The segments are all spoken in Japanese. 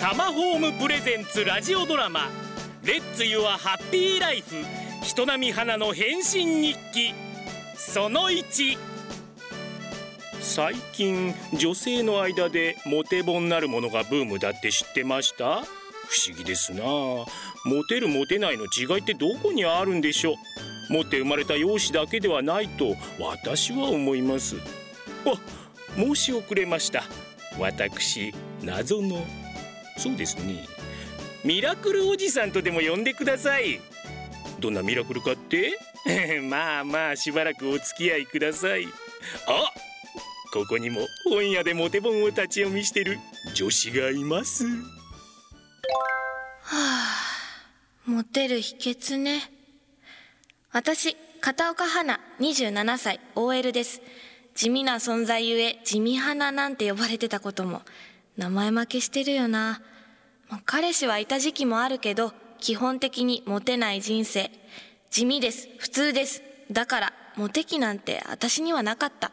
タマホームプレゼンツラジオドラマレッツユアハッピーライフ人並み花の変身日記その1最近女性の間でモテ本なるものがブームだって知ってました？不思議ですな。モテるモテないの違いってどこにあるんでしょう？持って生まれた容姿だけではないと私は思います。あ申し遅れました。私謎のそうですね。ミラクルおじさんとでも呼んでください。どんなミラクルかって？まあまあしばらくお付き合いください。あここにも本屋でモテ本を立ち読みしてる女子がいます。はあモテる秘訣ね。私片岡花27歳 OL です。地味な存在ゆえ地味花なんて呼ばれてたことも。名前負けしてるよな。彼氏はいた時期もあるけど基本的にモテない人生。地味です。普通です。だからモテ期なんて私にはなかった。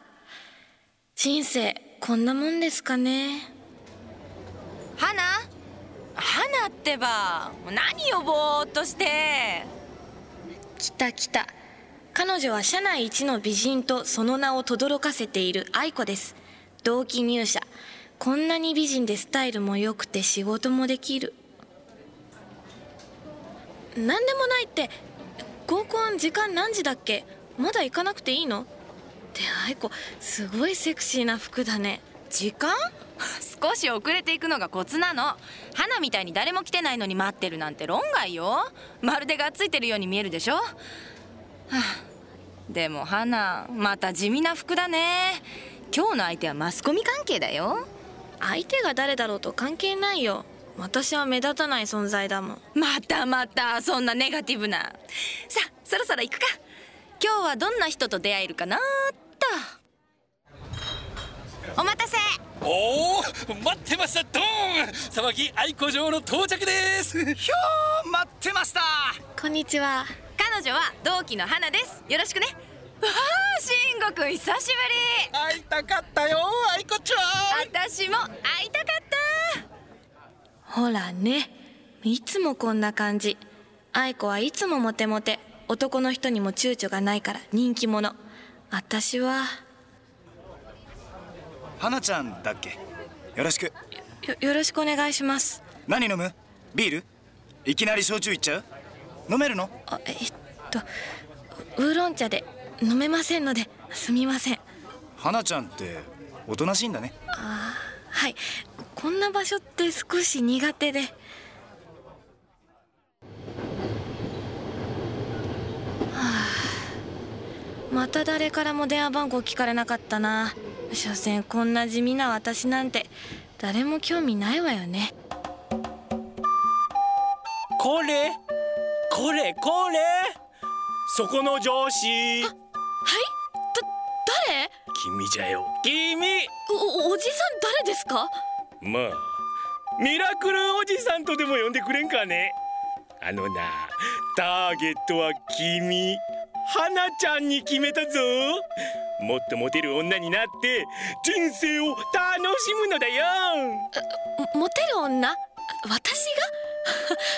人生こんなもんですかね。花花ってば何よぼーっとして？来た来た。彼女は社内一の美人とその名を轟かせている愛子です。同期入社こんなに美人でスタイルも良くて仕事もできる。何でもないって合コン時間何時だっけ？まだ行かなくていいの？って愛子すごいセクシーな服だね。時間？少し遅れていくのがコツなの。花みたいに誰も来てないのに待ってるなんて論外よ。まるでがっついてるように見えるでしょ、はあ、でも花また地味な服だね。今日の相手はマスコミ関係だよ。相手が誰だろうと関係ないよ。私は目立たない存在だもん。またまたそんなネガティブな。さあそろそろ行くか。今日はどんな人と出会えるかなお待たせ。おお待ってましたドーン。騒ぎ愛子城の到着です。ひょー待ってました。こんにちは。彼女は同期の花です。よろしくねくん久しぶり。会いたかったよ愛子ちゃん。私も会いたかった。ほらねいつもこんな感じ。愛子はいつもモテモテ。男の人にも躊躇がないから人気者。私は。花ちゃんだっけ？よろしく。よよろしくお願いします。何飲む？ビール？いきなり焼酎いっちゃう？飲めるの？あえっとウーロン茶で飲めませんのですみません。花ちゃんっておとなしいんだね。あはい。こんな場所って少し苦手で。はあ。また誰からも電話番号聞かれなかったな。所詮こんな地味な私なんて。誰も興味ないわよね。これ？これ？これ？そこの上司。はい？君じゃよ。君！おおじさん誰ですか？まあミラクルおじさんとでも呼んでくれんかね。あのなターゲットは君。花ちゃんに決めたぞ。もっとモテる女になって人生を楽しむのだよ。モテる女？私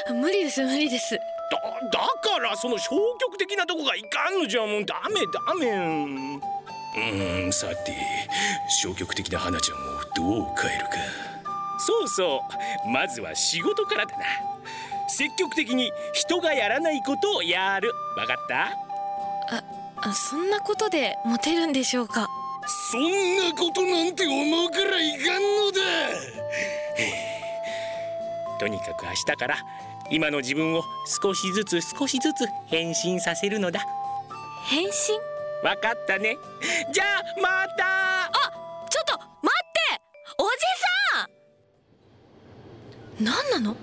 が？無理です無理です。だだからその消極的なとこがいかんのじゃもう。ダメダメうんさて消極的な花ちゃんをどう変えるか。そうそうまずは仕事からだな。積極的に人がやらないことをやる。わかった？あそんなことでモテるんでしょうか？そんなことなんて思うからいかんのだ。とにかく明日から今の自分を少しずつ少しずつ変身させるのだ。変身？わかったね。じゃあまた。あちょっと待って。おじさん。何なの？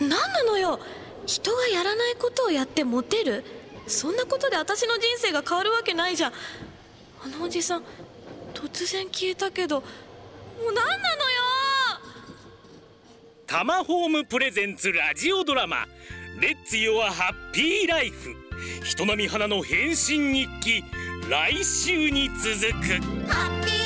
何なのよ？人がやらないことをやってモテる？そんなことで私の人生が変わるわけないじゃん。あのおじさん突然消えたけどもう何なのよ？タマホームプレゼンツラジオドラマ「レッツ・ヨア・ハッピー・ライフ」人並み花の変身日記来週に続く。ハッピー